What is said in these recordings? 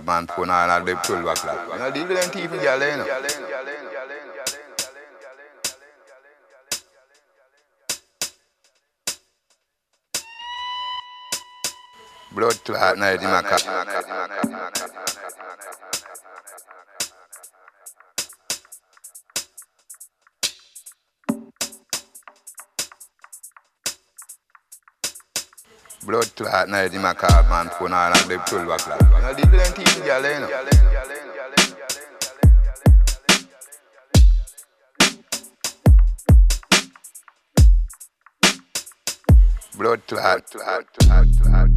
card man at the 12 o'clock. You know, you know. Blood clot night in my car. Blood clot night in my car, man, phone all at the 12 o'clock. You know, with them thief girl, you know. Blood clot, clot, clot, clot, clot, clot.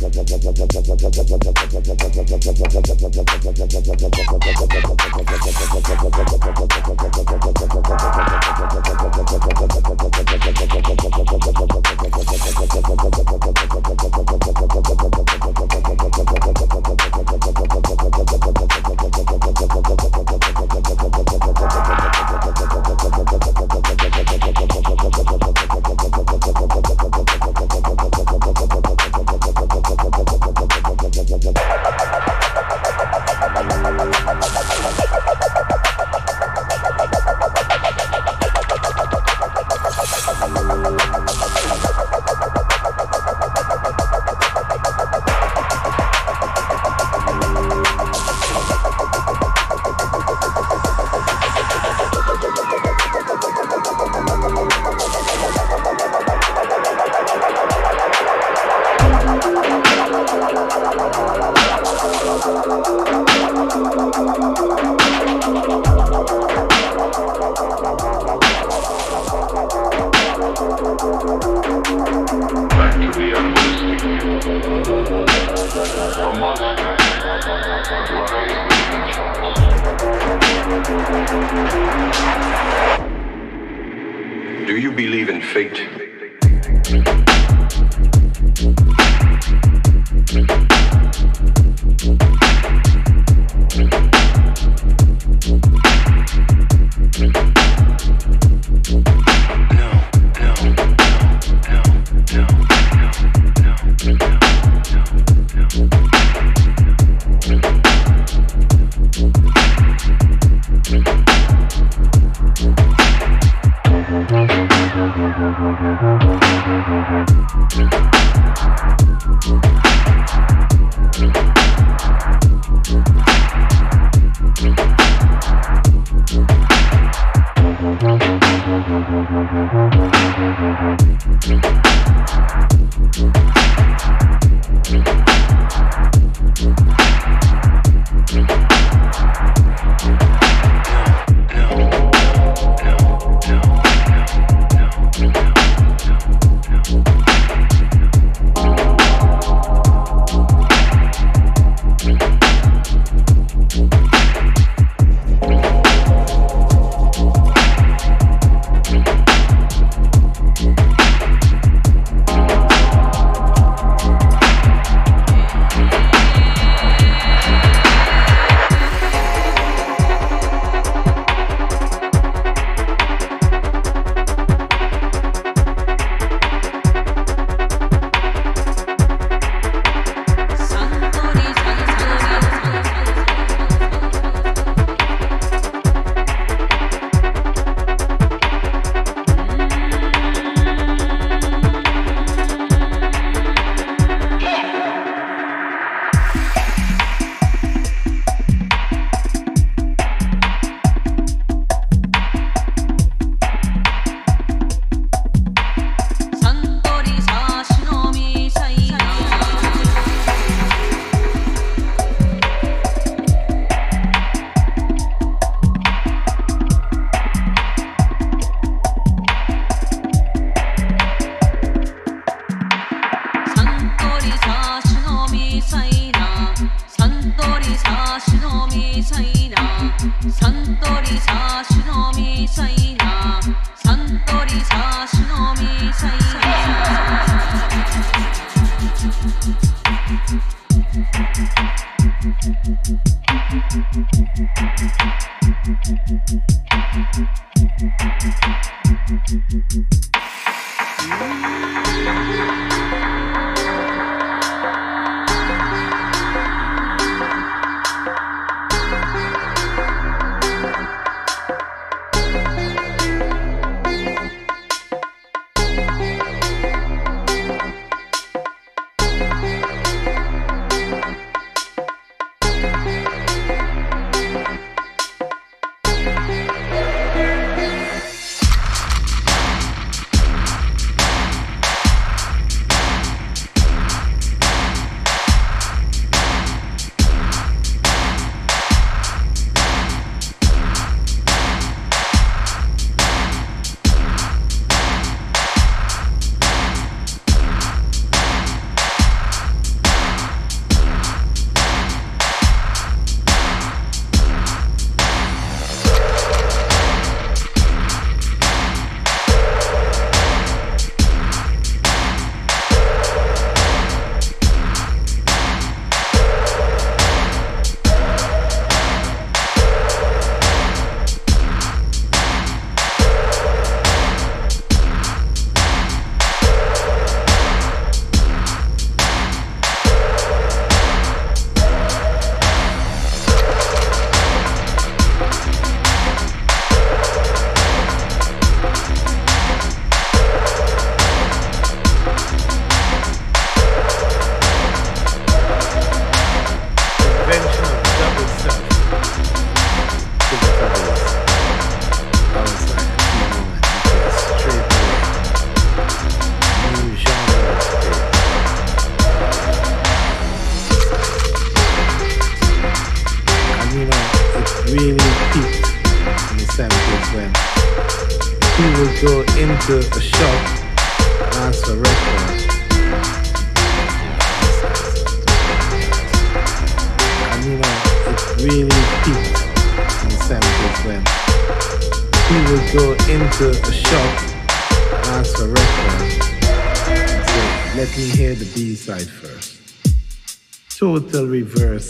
Mm-hmm.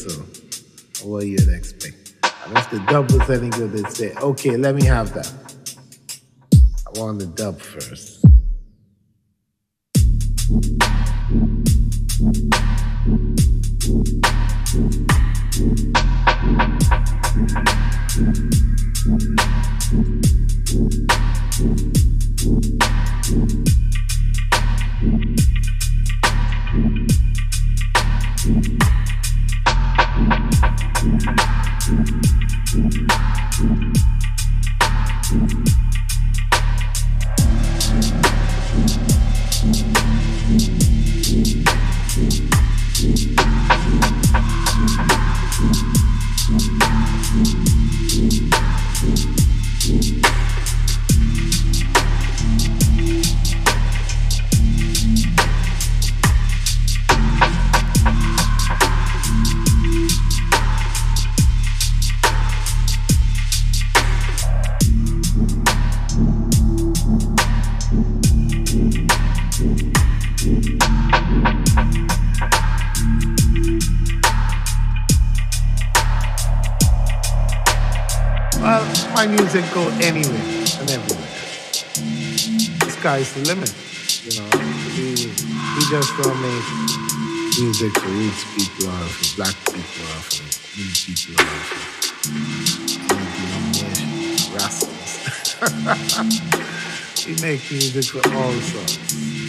Of what you'd expect. And if the dub was any good, they'd say, okay, let me have that. I want the dub first. Well, my music go anywhere and everywhere. The sky's the limit, you know. We, we just don't make music for rich people or for black people or for new people or for rascals. we make music for all sorts.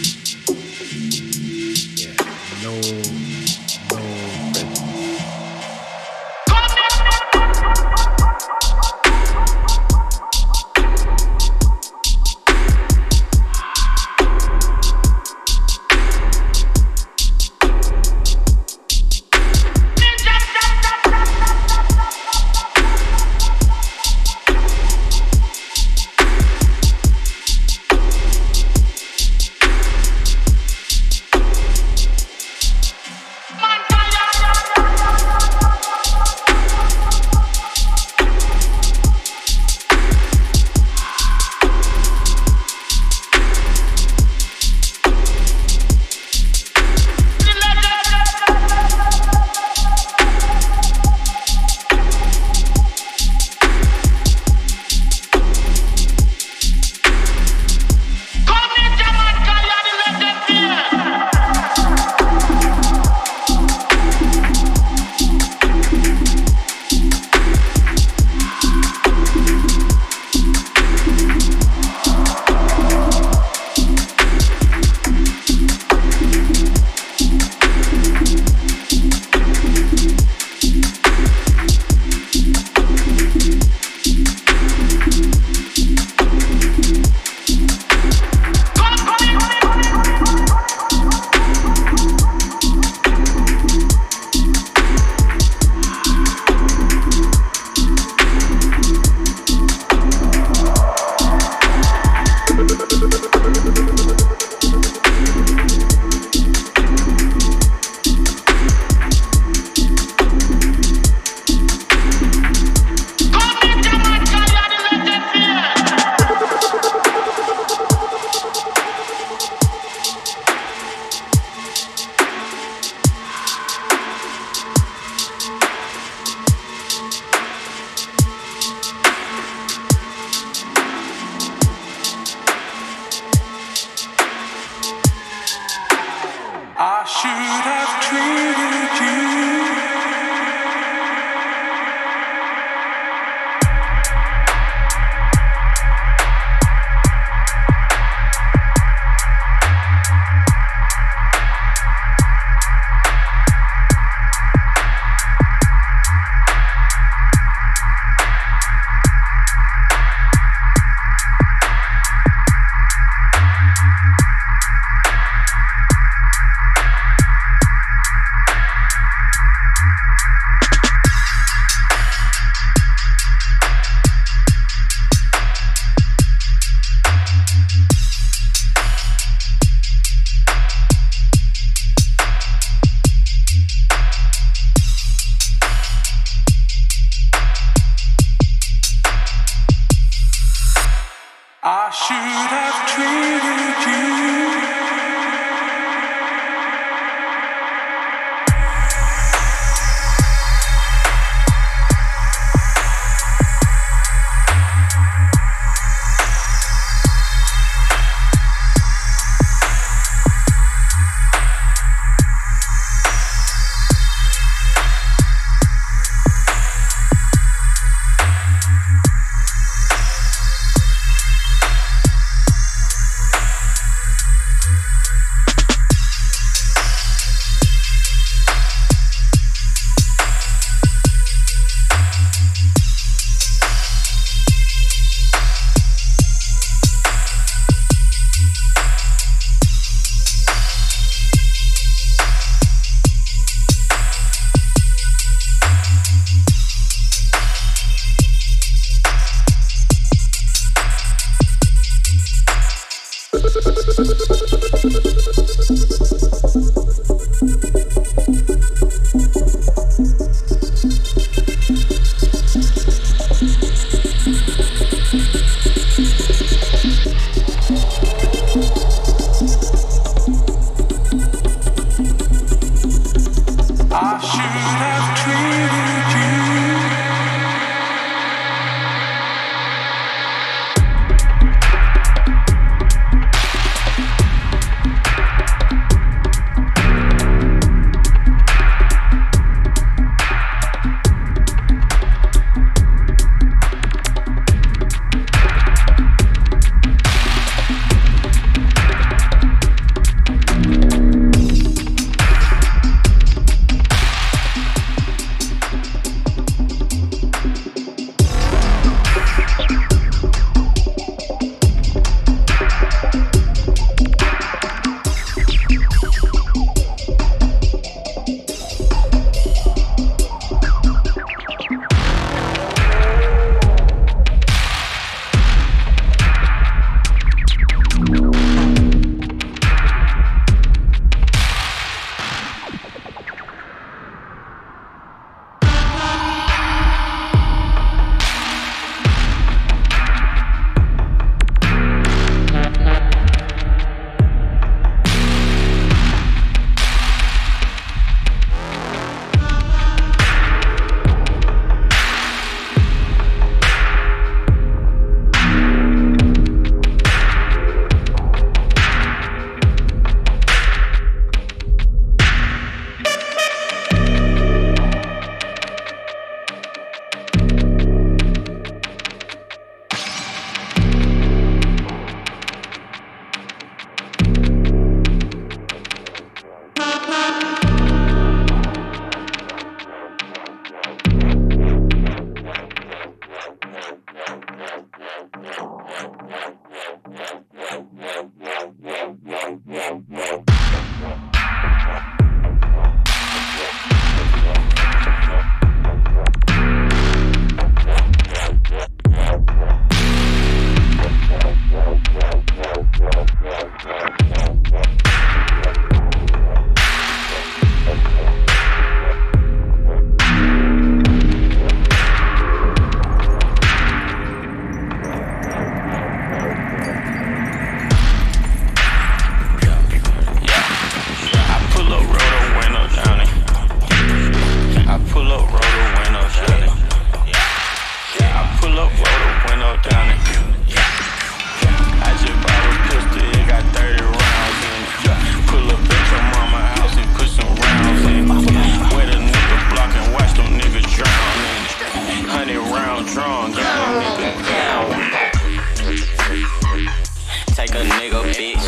nigga, bitch.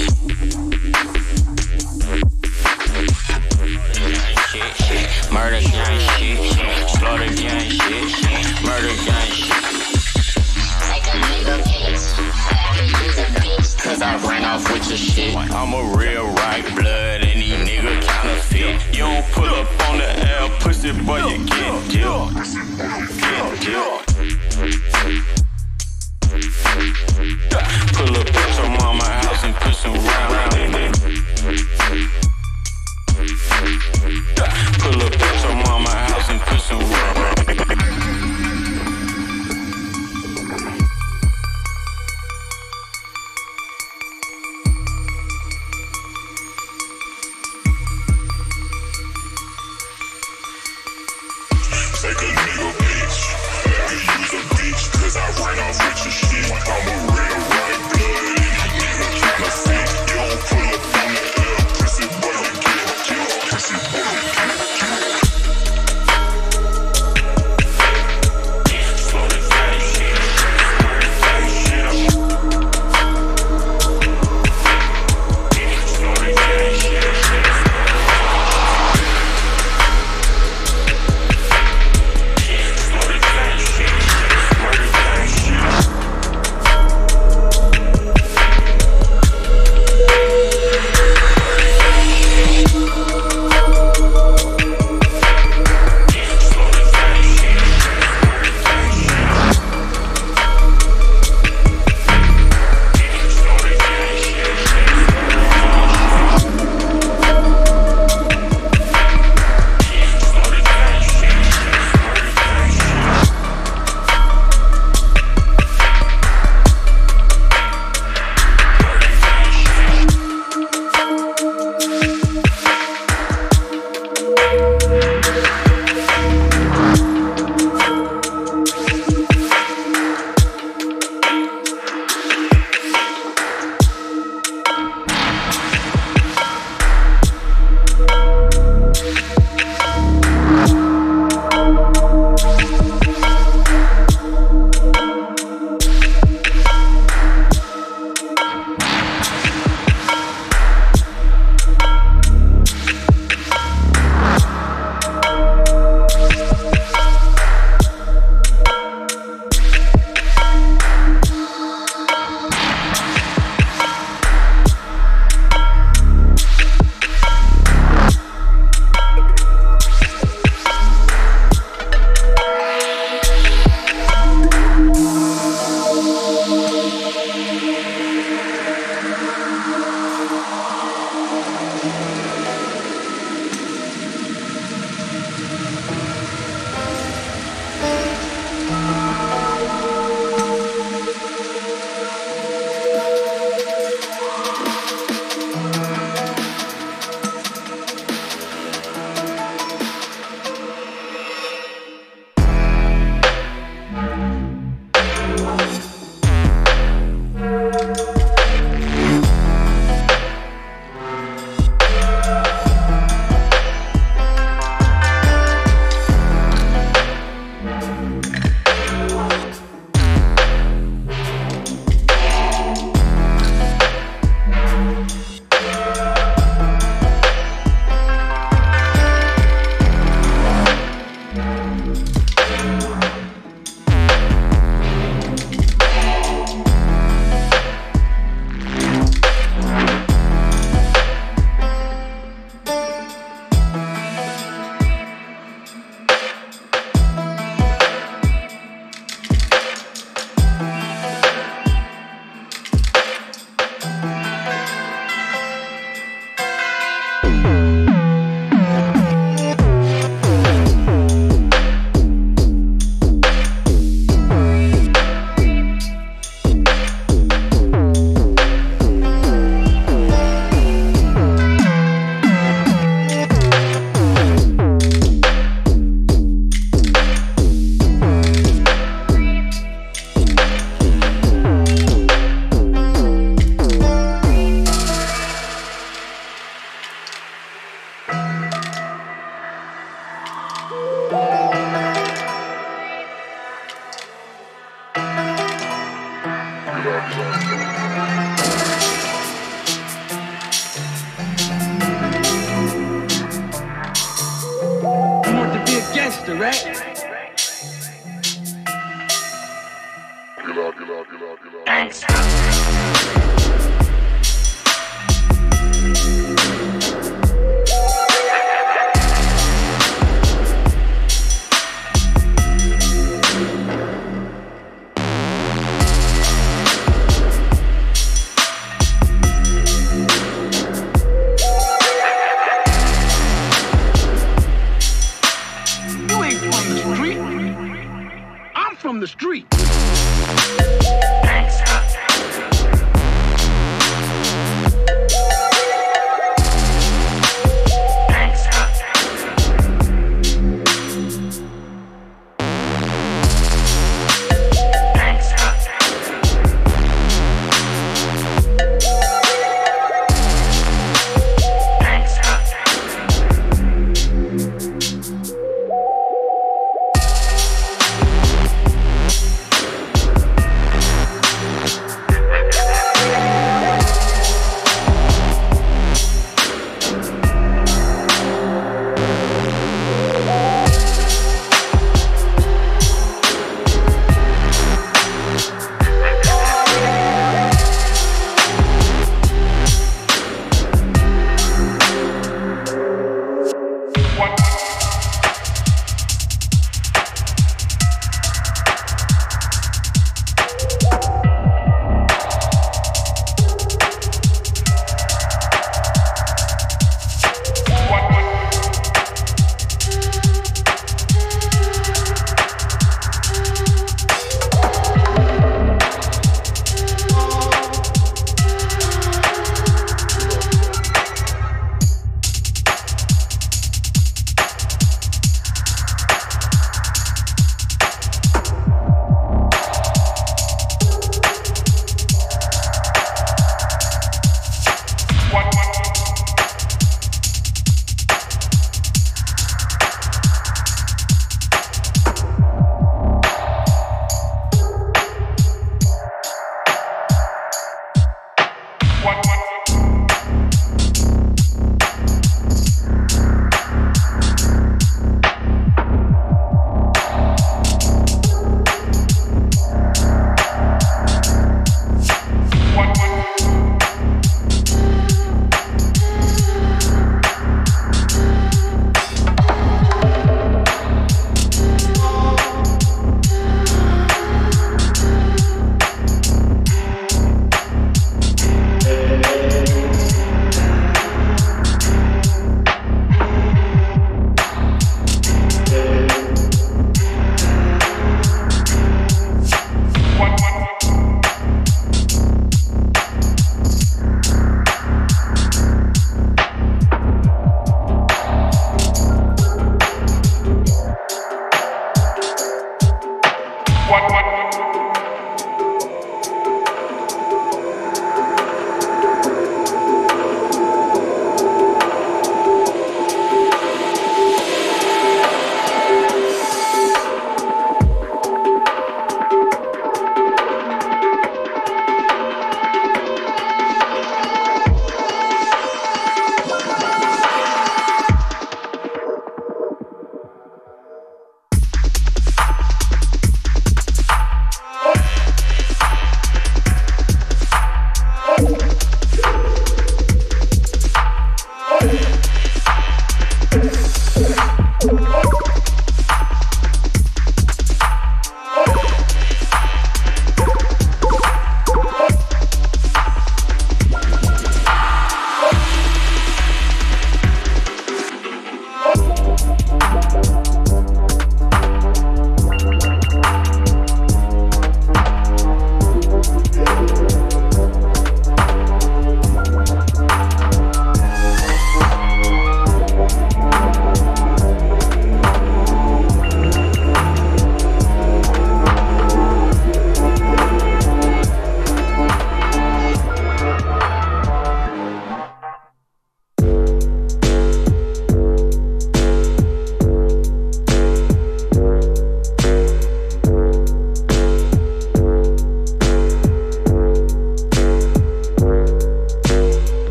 Murder gang shit, slaughter gang shit, murder gang shit. Cause I ran off with your shit. I'm a real right blood, and these niggas counterfeit. You don't pull up on the L, pussy, but you get killed. Get killed. Pull up at your mama house and put around. round.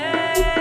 yeah.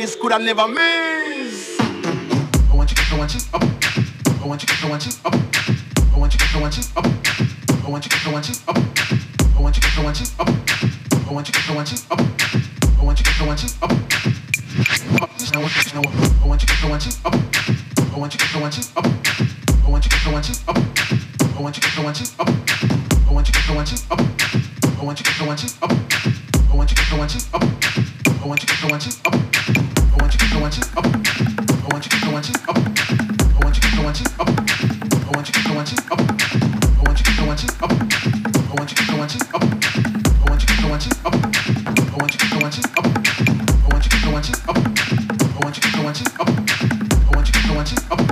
I never miss. I want you, I want you up. I want you, I want you up. I want you, I want you up. I want you, I want you up. I want you, I want you up. I want you, I want you up. I want you, I want you up. I want you, I want you up. I want you, I want you up. I want you, I want you up. I want you, I want you up. I want you, I want you up. I want you, I want you up. I want you, I want you up. I want you, I want you up. I want you, I want you up. I want you up. I want you, I want you up. I want you, I want you up. I want you, I want you up. I want you, I want you up. I want you, I want you up. I want you, I want you up. I want you, I want you up. I want you, I want you up. I want you, I want you up. I want you, I want you up. I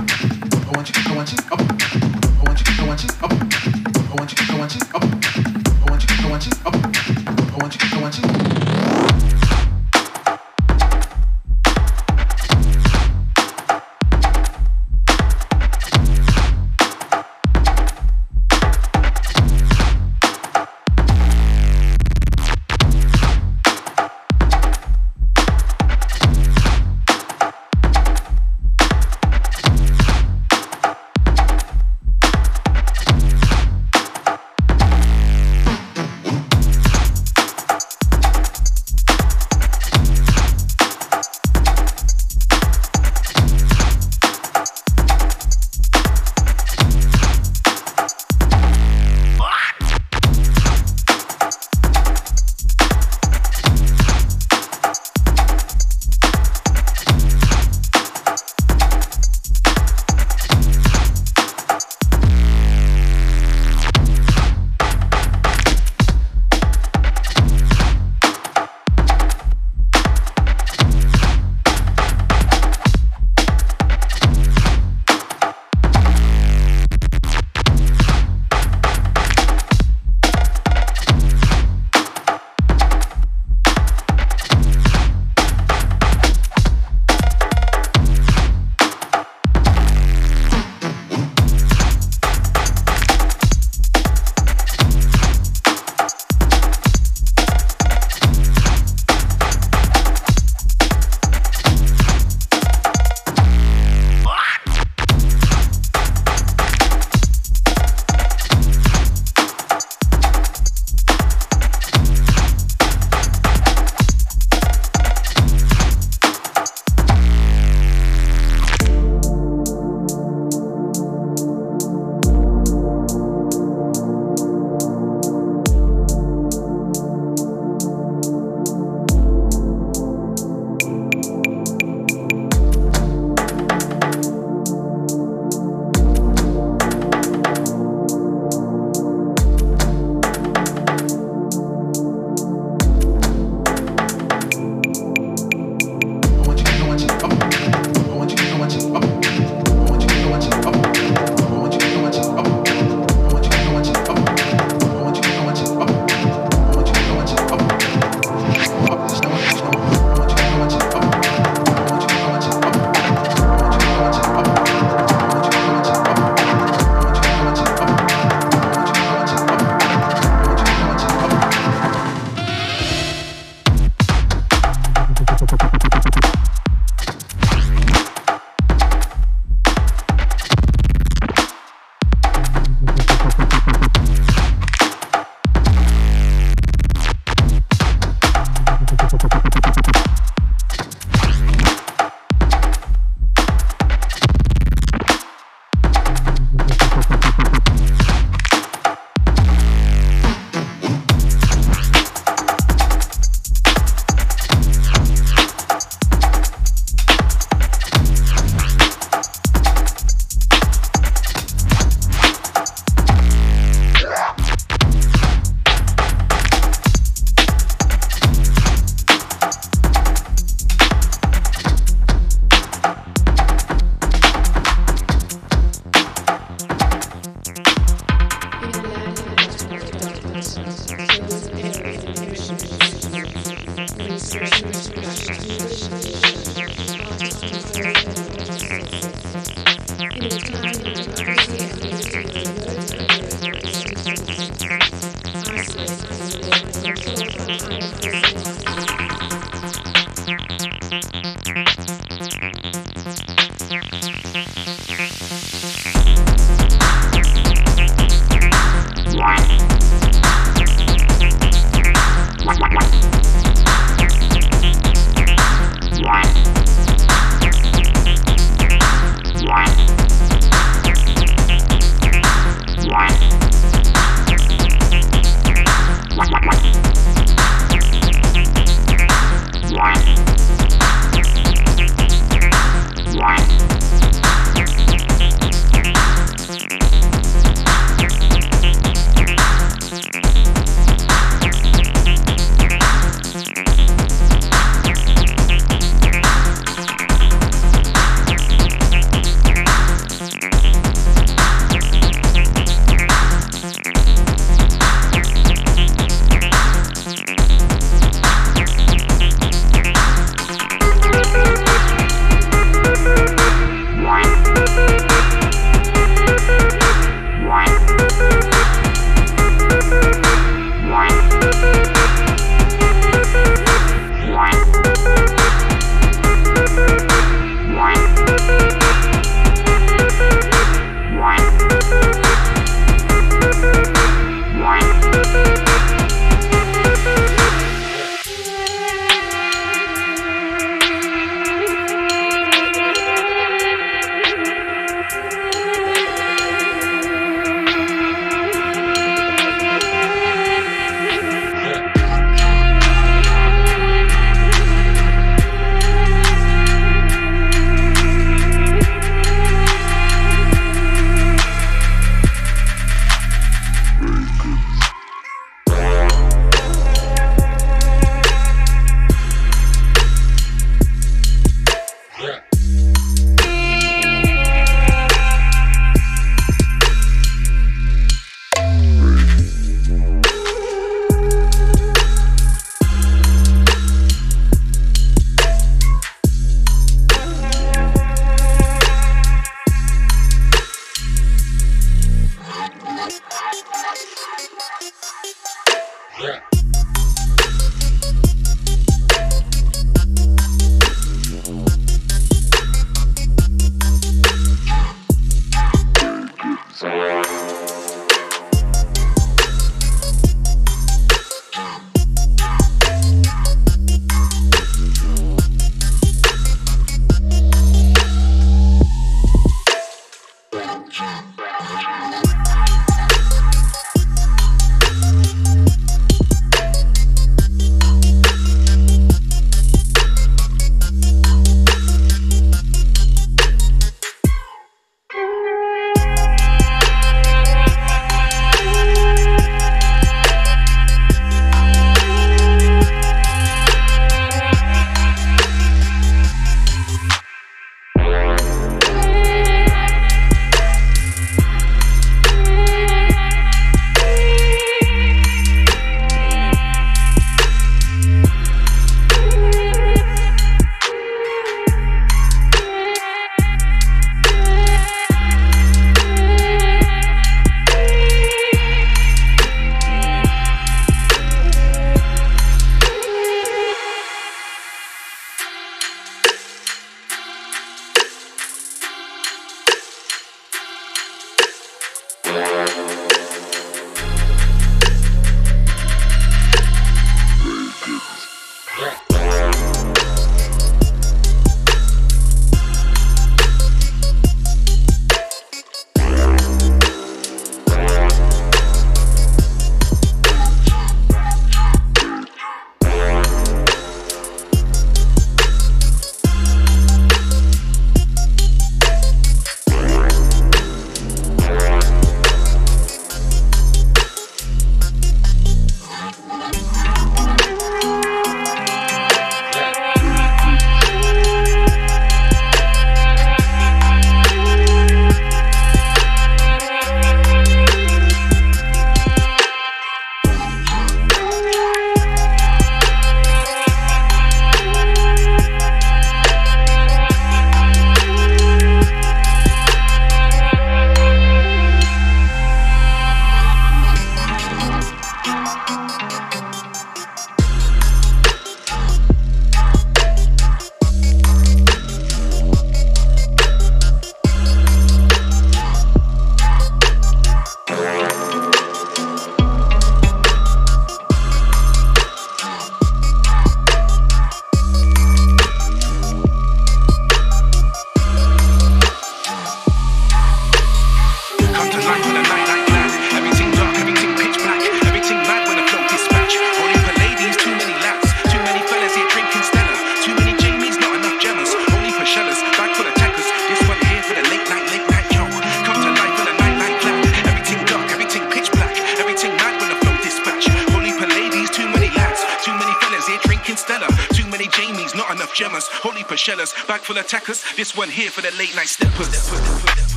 attackers. This one here for the late night steppers.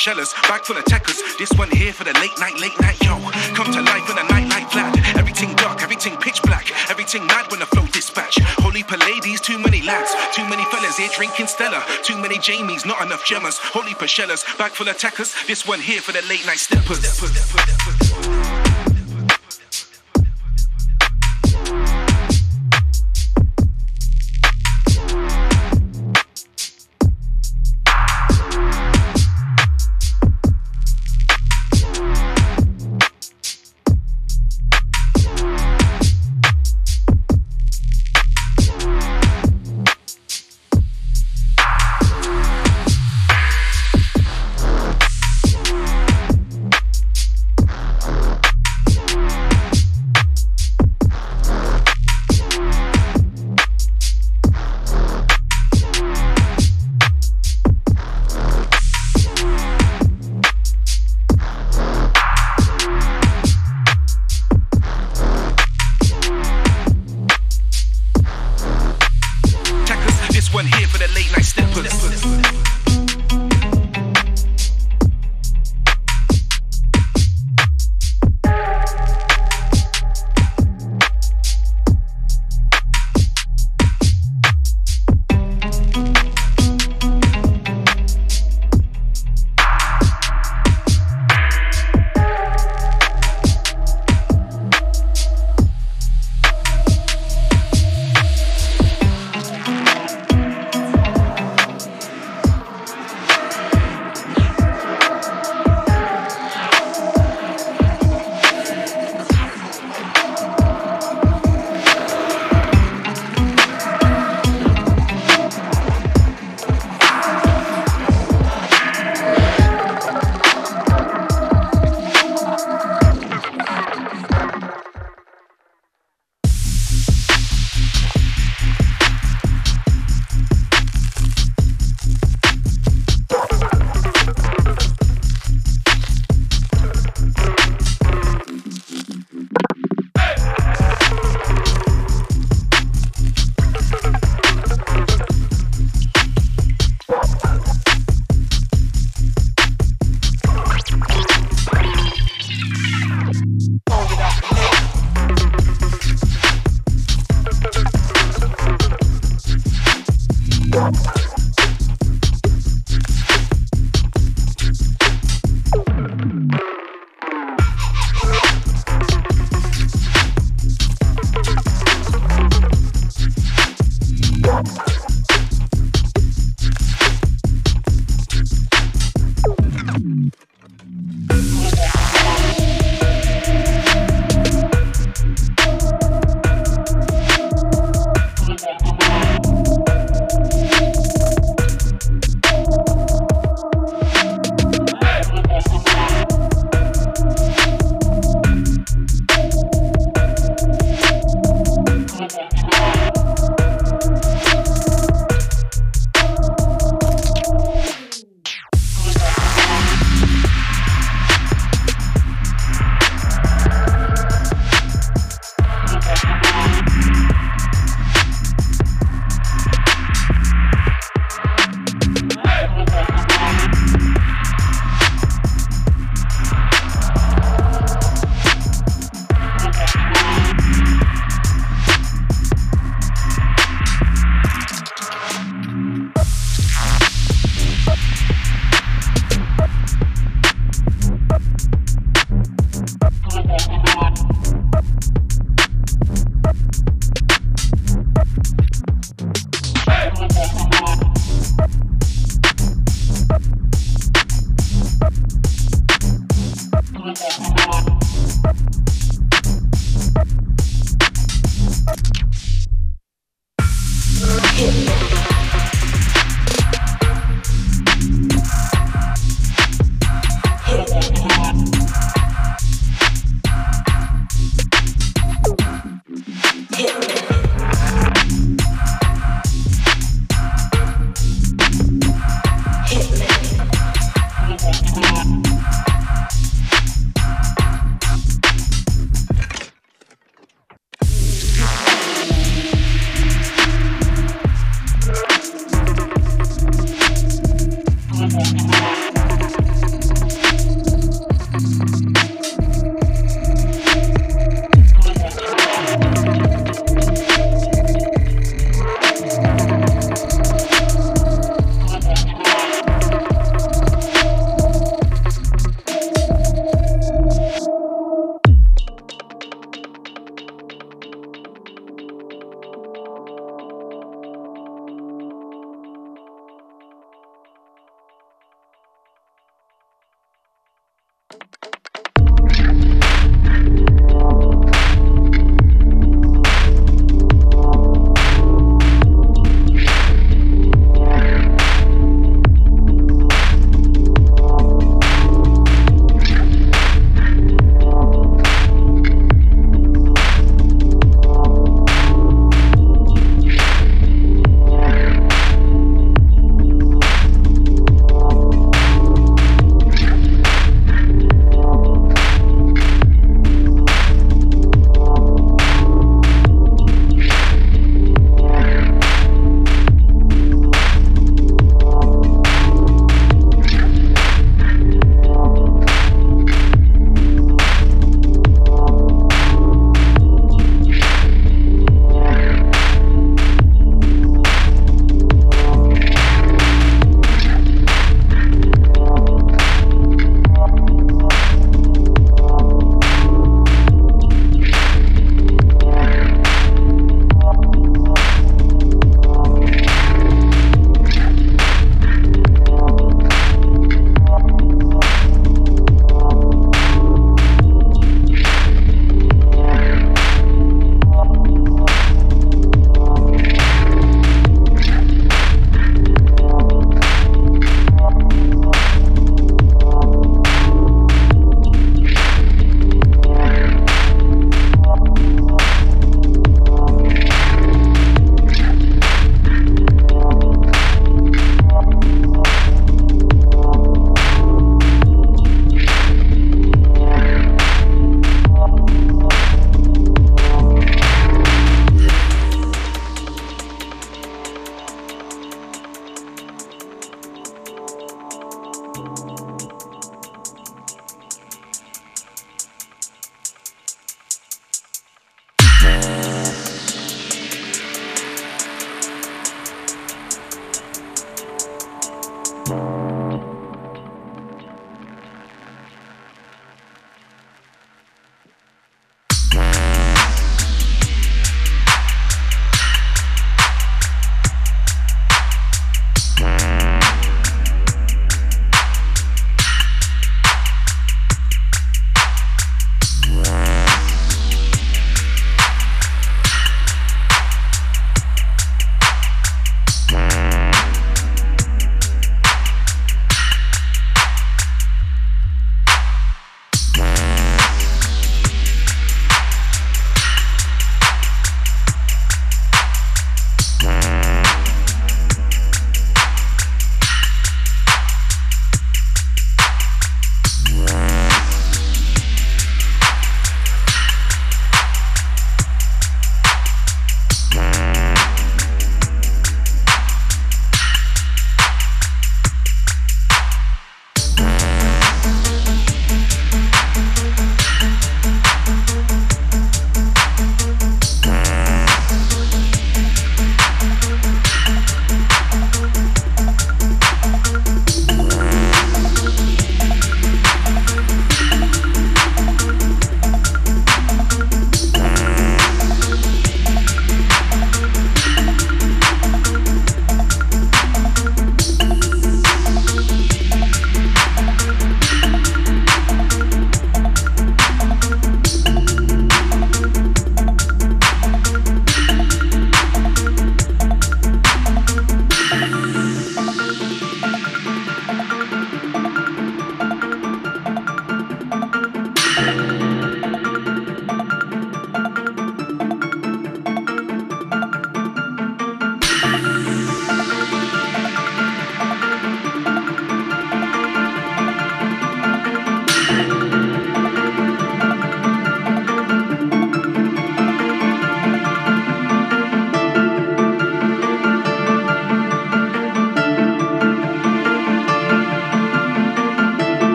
Shellers, bag full of tackers. This one here for the late night, late night, yo. Come to life in a night like flat. Everything dark, everything pitch black. Everything mad when the flow dispatch. Holy ladies, too many lads. Too many fellas here drinking Stella. Too many Jamies, not enough Gemmas. Holy shellers, bag full of tackers. This one here for the late night steppers.